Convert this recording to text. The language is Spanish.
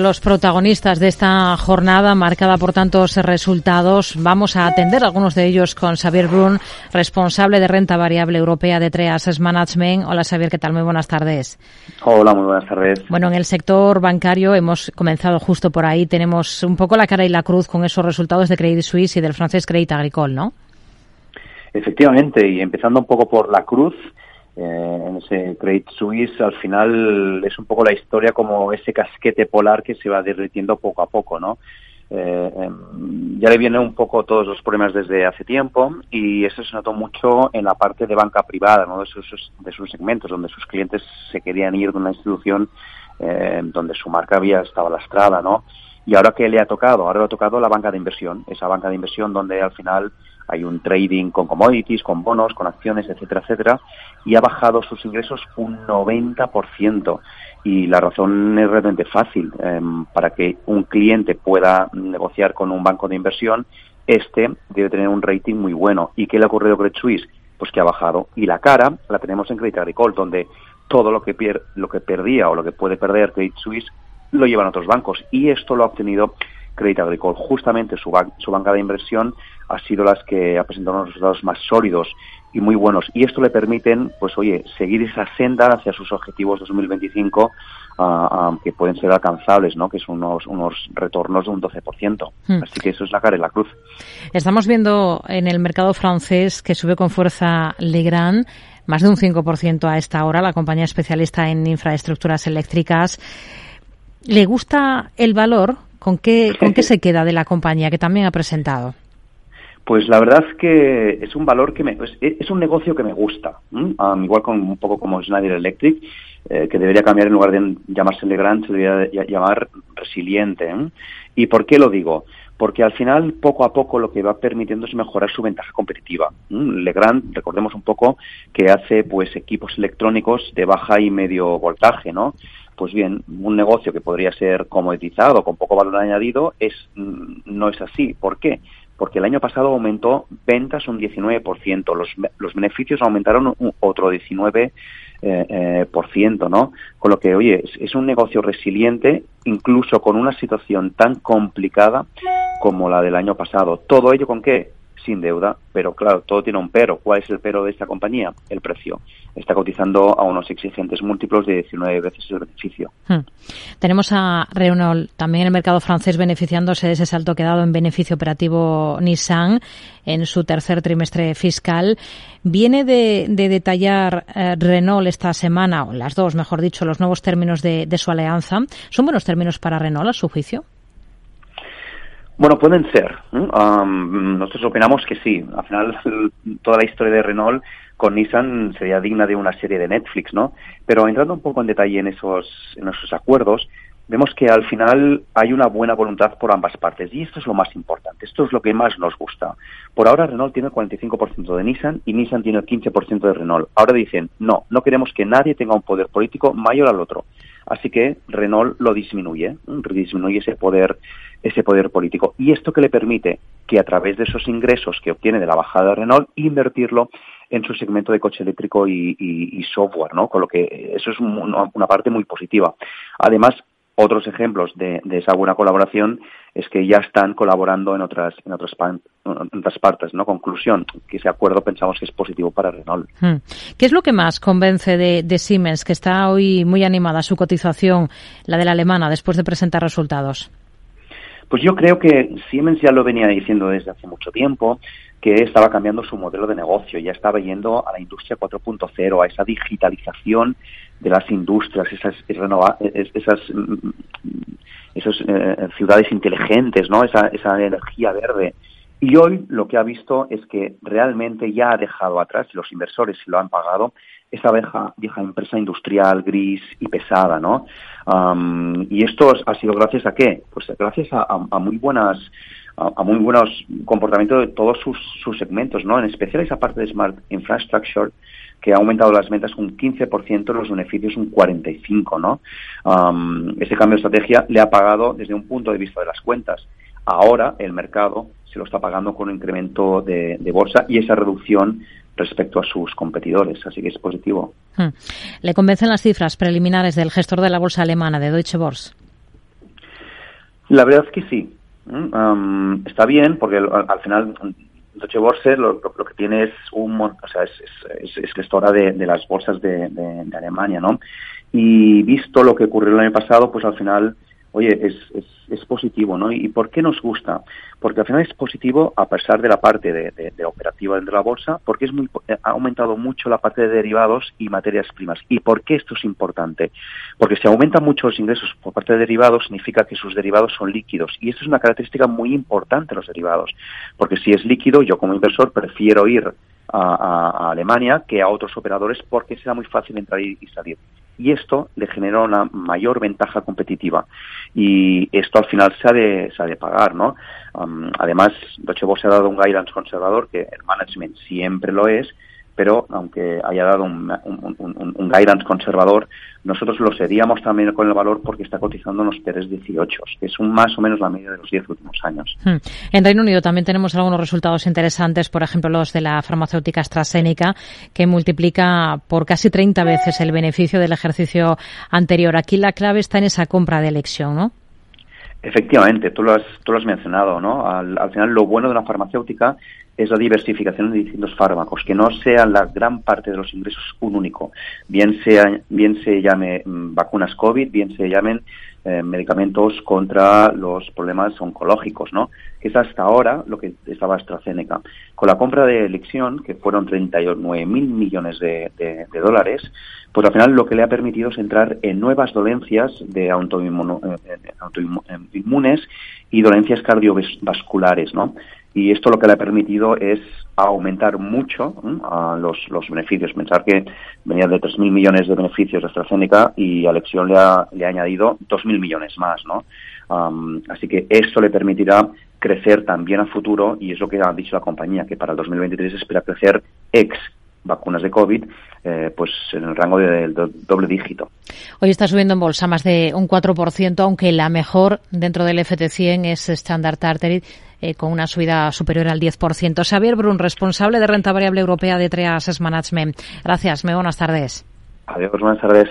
Los protagonistas de esta jornada, marcada por tantos resultados, vamos a atender algunos de ellos con Xavier Brun, responsable de renta variable europea de Treas Management. Hola Xavier, ¿qué tal? Muy buenas tardes. Hola, muy buenas tardes. Bueno, en el sector bancario hemos comenzado justo por ahí. Tenemos un poco la cara y la cruz con esos resultados de Credit Suisse y del francés Credit Agricole, ¿no? Efectivamente, y empezando un poco por la cruz, eh, en ese Credit Suisse al final es un poco la historia como ese casquete polar que se va derritiendo poco a poco, ¿no? Eh, em, ya le vienen un poco todos los problemas desde hace tiempo y eso se notó mucho en la parte de banca privada, ¿no? de, sus, de sus segmentos, donde sus clientes se querían ir de una institución eh, donde su marca había estado lastrada, ¿no? Y ahora que le ha tocado, ahora le ha tocado la banca de inversión, esa banca de inversión donde al final hay un trading con commodities, con bonos, con acciones, etcétera, etcétera, y ha bajado sus ingresos un 90%. Y la razón es realmente fácil. Em, para que un cliente pueda negociar con un banco de inversión, este debe tener un rating muy bueno. ¿Y qué le ha ocurrido a Credit Suisse? Pues que ha bajado. Y la cara la tenemos en Credit Agricole, donde todo lo que, pier lo que perdía o lo que puede perder Credit Suisse lo llevan otros bancos. Y esto lo ha obtenido Credit Agricole. Justamente su, su banca de inversión ha sido las que ha presentado unos resultados más sólidos y muy buenos. Y esto le permiten, pues oye, seguir esa senda hacia sus objetivos 2025 ah, ah, que pueden ser alcanzables, ¿no? Que son unos, unos retornos de un 12%. Hmm. Así que eso es la cara y la cruz. Estamos viendo en el mercado francés que sube con fuerza Legrand más de un 5% a esta hora, la compañía especialista en infraestructuras eléctricas. ¿Le gusta el valor? ¿Con qué, ¿Con qué se queda de la compañía que también ha presentado? Pues la verdad es que es un valor que me, es, un negocio que me gusta, igual con un poco como Schneider Electric, eh, que debería cambiar en lugar de llamarse Legrand, se debería llamar resiliente. ¿Y por qué lo digo? Porque al final, poco a poco, lo que va permitiendo es mejorar su ventaja competitiva. Legrand, recordemos un poco, que hace pues equipos electrónicos de baja y medio voltaje, ¿no? Pues bien, un negocio que podría ser comoditizado, con poco valor añadido, es, mm, no es así. ¿Por qué? porque el año pasado aumentó ventas un 19%, los, los beneficios aumentaron un, otro 19%, eh, eh, por ciento, ¿no? Con lo que, oye, es, es, un negocio resiliente, incluso con una situación tan complicada como la del año pasado. ¿Todo ello con qué? Sin deuda, pero claro, todo tiene un pero. ¿Cuál es el pero de esta compañía? El precio. Está cotizando a unos exigentes múltiplos de 19 veces el beneficio. Hmm. Tenemos a Renault también el mercado francés beneficiándose de ese salto que ha dado en beneficio operativo Nissan en su tercer trimestre fiscal. Viene de, detallar eh, Renault esta semana, o las dos, mejor dicho, los nuevos términos de, de su alianza. ¿Son buenos términos para Renault, a su juicio? Bueno, pueden ser. nosotros opinamos que sí. Al final, toda la historia de Renault con Nissan sería digna de una serie de Netflix, ¿no? Pero entrando un poco en detalle en esos, en esos acuerdos, vemos que al final hay una buena voluntad por ambas partes y esto es lo más importante, esto es lo que más nos gusta. Por ahora Renault tiene el 45% de Nissan y Nissan tiene el 15% de Renault. Ahora dicen, no, no queremos que nadie tenga un poder político mayor al otro. Así que Renault lo disminuye, disminuye ese poder, ese poder político. Y esto que le permite que a través de esos ingresos que obtiene de la bajada de Renault, invertirlo en su segmento de coche eléctrico y, software, ¿no? Con lo que eso es una parte muy positiva. Además, otros ejemplos de, esa buena colaboración es que ya están colaborando en otras en otras, otras partes. ¿no? Conclusión, que ese acuerdo pensamos que es positivo para Renault. Hmm. ¿Qué es lo que más convence de, Siemens, que está hoy muy animada su cotización, la de la alemana, después de presentar resultados? Pues yo creo que Siemens ya lo venía diciendo desde hace mucho tiempo, que estaba cambiando su modelo de negocio, ya estaba yendo a la industria 4.0, a esa digitalización de las industrias, esas, esas, mm, esas eh, ciudades inteligentes, ¿no? Esa, esa energía verde. Y hoy lo que ha visto es que realmente ya ha dejado atrás, los inversores lo han pagado, esa vieja, empresa industrial gris y pesada, ¿no? y esto ha sido gracias a qué? Pues gracias a, muy buenas a, muy buenos comportamientos de todos sus, segmentos, ¿no? En especial esa parte de Smart Infrastructure, que ha aumentado las ventas un 15%, los beneficios un 45%, ¿no? ese cambio de estrategia le ha pagado desde un punto de vista de las cuentas. Ahora el mercado se lo está pagando con un incremento de bolsa y esa reducción respecto a sus competidores, así que es positivo. Hmm. ¿Le convencen las cifras preliminares del gestor de la bolsa alemana, de Deutsche Börse? La verdad es que sí. está bien porque al, final Deutsche Börse lo, que tiene es un o sea, es, es, gestora de, las bolsas de, de, Alemania, ¿no? Y visto lo que ocurrió el año pasado, pues al final oye, es, es, es, positivo, ¿no? ¿Y por qué nos gusta? Porque al final es positivo a pesar de la parte de, de, operativa dentro de la bolsa, porque es muy, eh, ha aumentado mucho la parte de derivados y materias primas. ¿Y por qué esto es importante? Porque si aumentan mucho los ingresos por parte de derivados, significa que sus derivados son líquidos. Y esto es una característica muy importante de los derivados. Porque si es líquido, yo como inversor prefiero ir a, Alemania que a otros operadores porque será muy fácil entrar y salir y esto le genera una mayor ventaja competitiva. Y esto al final se ha de, se ha de pagar, ¿no? además, Deutsche Börse ha dado un guidance conservador, que el management siempre lo es, pero aunque haya dado un, guidance conservador, nosotros lo seríamos también con el valor porque está cotizando en los PERES 18, que es un más o menos la media de los 10 últimos años. Hmm. En Reino Unido también tenemos algunos resultados interesantes, por ejemplo los de la farmacéutica AstraZeneca, que multiplica por casi 30 veces el beneficio del ejercicio anterior. Aquí la clave está en esa compra de elección, ¿no? Efectivamente, tú lo has, tú lo has mencionado, ¿no? Al, al, final, lo bueno de una farmacéutica es la diversificación de distintos fármacos, que no sean la gran parte de los ingresos un único. Bien, sea, bien se llame mm, vacunas COVID, bien se llamen eh, medicamentos contra los problemas oncológicos, ¿no? Que es hasta ahora lo que estaba AstraZeneca. Con la compra de elección, que fueron 39 mil millones de, dólares, pues al final lo que le ha permitido es entrar en nuevas dolencias de autoinmunes y dolencias cardiovasculares, ¿no? y esto lo que le ha permitido es aumentar mucho los, los, beneficios. Pensar que venía de 3.000 millones de beneficios de AstraZeneca y a Alexion le ha, le ha añadido 2.000 millones más, ¿no? así que esto le permitirá crecer también a futuro y es lo que ha dicho la compañía, que para el 2023 espera crecer ex vacunas de COVID, eh, pues en el rango del doble dígito. Hoy está subiendo en bolsa más de un 4%, aunque la mejor dentro del FT100 es Standard Chartered, eh, con una subida superior al 10%. Xavier Brun, responsable de renta variable europea de Trias Management. Gracias, muy buenas tardes. Adiós, buenas tardes.